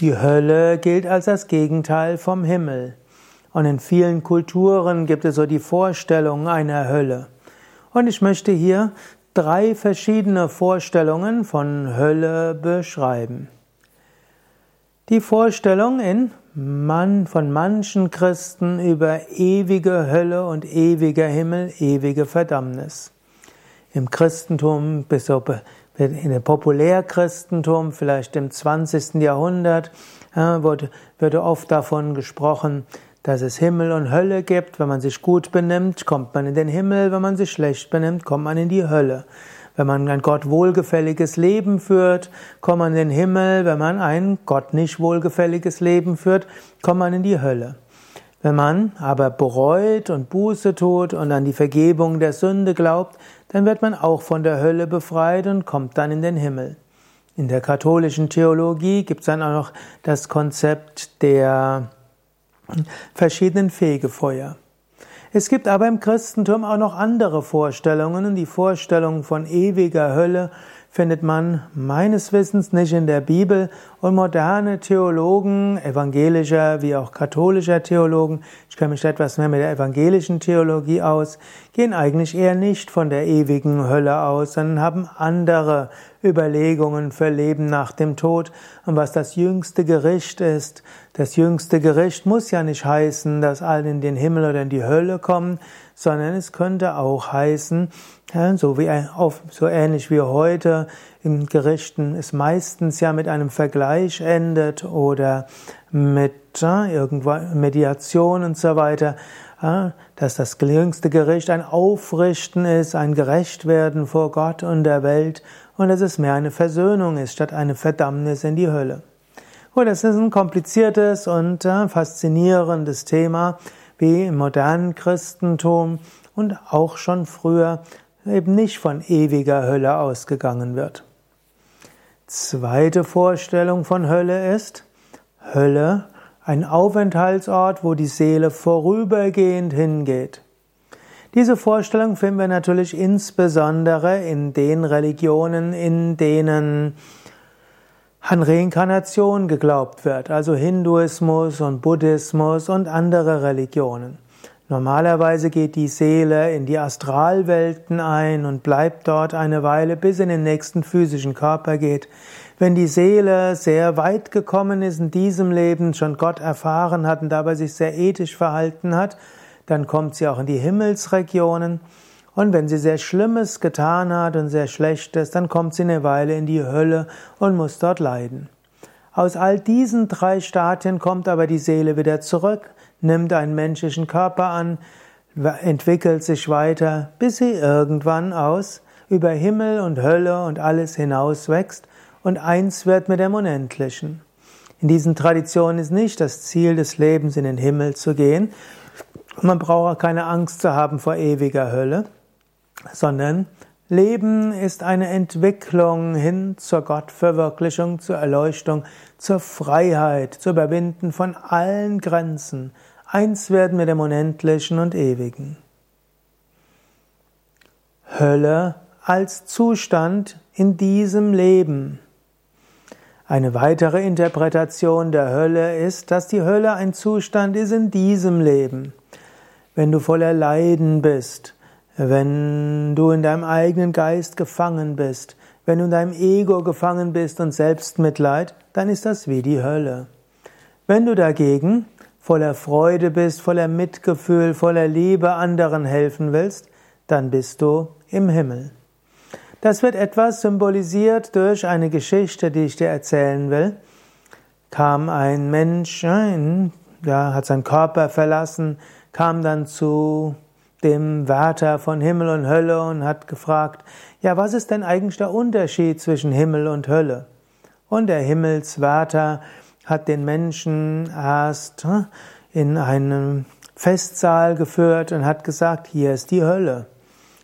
Die Hölle gilt als das Gegenteil vom Himmel. Und in vielen Kulturen gibt es so die Vorstellung einer Hölle. Und ich möchte hier drei verschiedene Vorstellungen von Hölle beschreiben. Die Vorstellung in man, von manchen Christen über ewige Hölle und ewiger Himmel, ewige Verdammnis. Im Christentum bis in dem Populärchristentum, vielleicht im 20. Jahrhundert, wurde, wurde oft davon gesprochen, dass es Himmel und Hölle gibt. Wenn man sich gut benimmt, kommt man in den Himmel. Wenn man sich schlecht benimmt, kommt man in die Hölle. Wenn man ein Gott wohlgefälliges Leben führt, kommt man in den Himmel. Wenn man ein Gott nicht wohlgefälliges Leben führt, kommt man in die Hölle. Wenn man aber bereut und Buße tut und an die Vergebung der Sünde glaubt, dann wird man auch von der Hölle befreit und kommt dann in den Himmel. In der katholischen Theologie gibt es dann auch noch das Konzept der verschiedenen Fegefeuer. Es gibt aber im Christentum auch noch andere Vorstellungen, die Vorstellung von ewiger Hölle findet man meines Wissens nicht in der Bibel und moderne Theologen, evangelischer wie auch katholischer Theologen, ich kenne mich etwas mehr mit der evangelischen Theologie aus, gehen eigentlich eher nicht von der ewigen Hölle aus, sondern haben andere Überlegungen für Leben nach dem Tod und was das jüngste Gericht ist. Das jüngste Gericht muss ja nicht heißen, dass alle in den Himmel oder in die Hölle kommen, sondern es könnte auch heißen, so wie so ähnlich wie heute in Gerichten es meistens ja mit einem Vergleich endet oder mit irgendwann Mediation und so weiter, dass das jüngste Gericht ein Aufrichten ist, ein Gerechtwerden vor Gott und der Welt und dass es mehr eine Versöhnung ist, statt eine Verdammnis in die Hölle. Gut, das ist ein kompliziertes und faszinierendes Thema, wie im modernen Christentum und auch schon früher eben nicht von ewiger Hölle ausgegangen wird. Zweite Vorstellung von Hölle ist Hölle, ein Aufenthaltsort, wo die Seele vorübergehend hingeht. Diese Vorstellung finden wir natürlich insbesondere in den Religionen, in denen an Reinkarnation geglaubt wird, also Hinduismus und Buddhismus und andere Religionen. Normalerweise geht die Seele in die Astralwelten ein und bleibt dort eine Weile, bis in den nächsten physischen Körper geht. Wenn die Seele sehr weit gekommen ist in diesem Leben, schon Gott erfahren hat und dabei sich sehr ethisch verhalten hat, dann kommt sie auch in die Himmelsregionen. Und wenn sie sehr Schlimmes getan hat und sehr Schlechtes, dann kommt sie eine Weile in die Hölle und muss dort leiden. Aus all diesen drei Stadien kommt aber die Seele wieder zurück, nimmt einen menschlichen Körper an, entwickelt sich weiter, bis sie irgendwann aus über Himmel und Hölle und alles hinaus wächst und eins wird mit dem Unendlichen. In diesen Traditionen ist nicht das Ziel des Lebens, in den Himmel zu gehen, man braucht auch keine Angst zu haben vor ewiger Hölle, sondern Leben ist eine Entwicklung hin zur Gottverwirklichung, zur Erleuchtung, zur Freiheit, zur Überwinden von allen Grenzen, eins werden mit dem Unendlichen und Ewigen. Hölle als Zustand in diesem Leben. Eine weitere Interpretation der Hölle ist, dass die Hölle ein Zustand ist in diesem Leben wenn du voller Leiden bist, wenn du in deinem eigenen Geist gefangen bist, wenn du in deinem Ego gefangen bist und Selbstmitleid, dann ist das wie die Hölle. Wenn du dagegen voller Freude bist, voller Mitgefühl, voller Liebe anderen helfen willst, dann bist du im Himmel. Das wird etwas symbolisiert durch eine Geschichte, die ich dir erzählen will. Kam ein Mensch, ja, hat seinen Körper verlassen, kam dann zu dem Wärter von Himmel und Hölle und hat gefragt, ja, was ist denn eigentlich der Unterschied zwischen Himmel und Hölle? Und der Himmelswärter hat den Menschen erst hm, in einen Festsaal geführt und hat gesagt, hier ist die Hölle.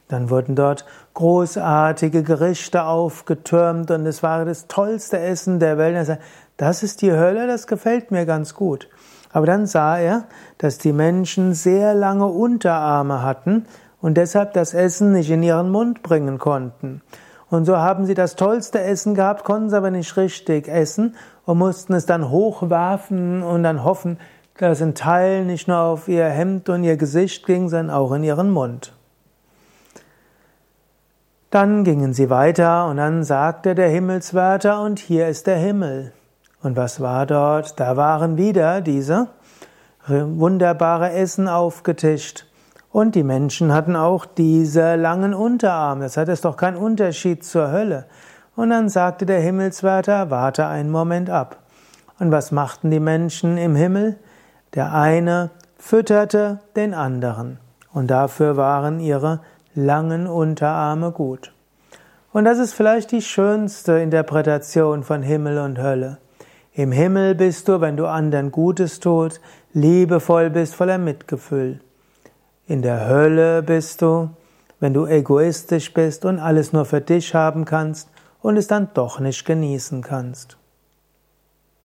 Dann wurden dort großartige Gerichte aufgetürmt und es war das tollste Essen der Welt. Er das ist die Hölle, das gefällt mir ganz gut. Aber dann sah er, dass die Menschen sehr lange Unterarme hatten und deshalb das Essen nicht in ihren Mund bringen konnten. Und so haben sie das tollste Essen gehabt, konnten es aber nicht richtig essen und mussten es dann hochwerfen und dann hoffen, dass ein Teil nicht nur auf ihr Hemd und ihr Gesicht ging, sondern auch in ihren Mund. Dann gingen sie weiter und dann sagte der Himmelswärter, und hier ist der Himmel. Und was war dort? Da waren wieder diese wunderbare Essen aufgetischt. Und die Menschen hatten auch diese langen Unterarme. Das hat es doch keinen Unterschied zur Hölle. Und dann sagte der Himmelswärter, warte einen Moment ab. Und was machten die Menschen im Himmel? Der eine fütterte den anderen. Und dafür waren ihre langen Unterarme gut. Und das ist vielleicht die schönste Interpretation von Himmel und Hölle. Im Himmel bist du, wenn du anderen Gutes tust, liebevoll bist, voller Mitgefühl. In der Hölle bist du, wenn du egoistisch bist und alles nur für dich haben kannst und es dann doch nicht genießen kannst.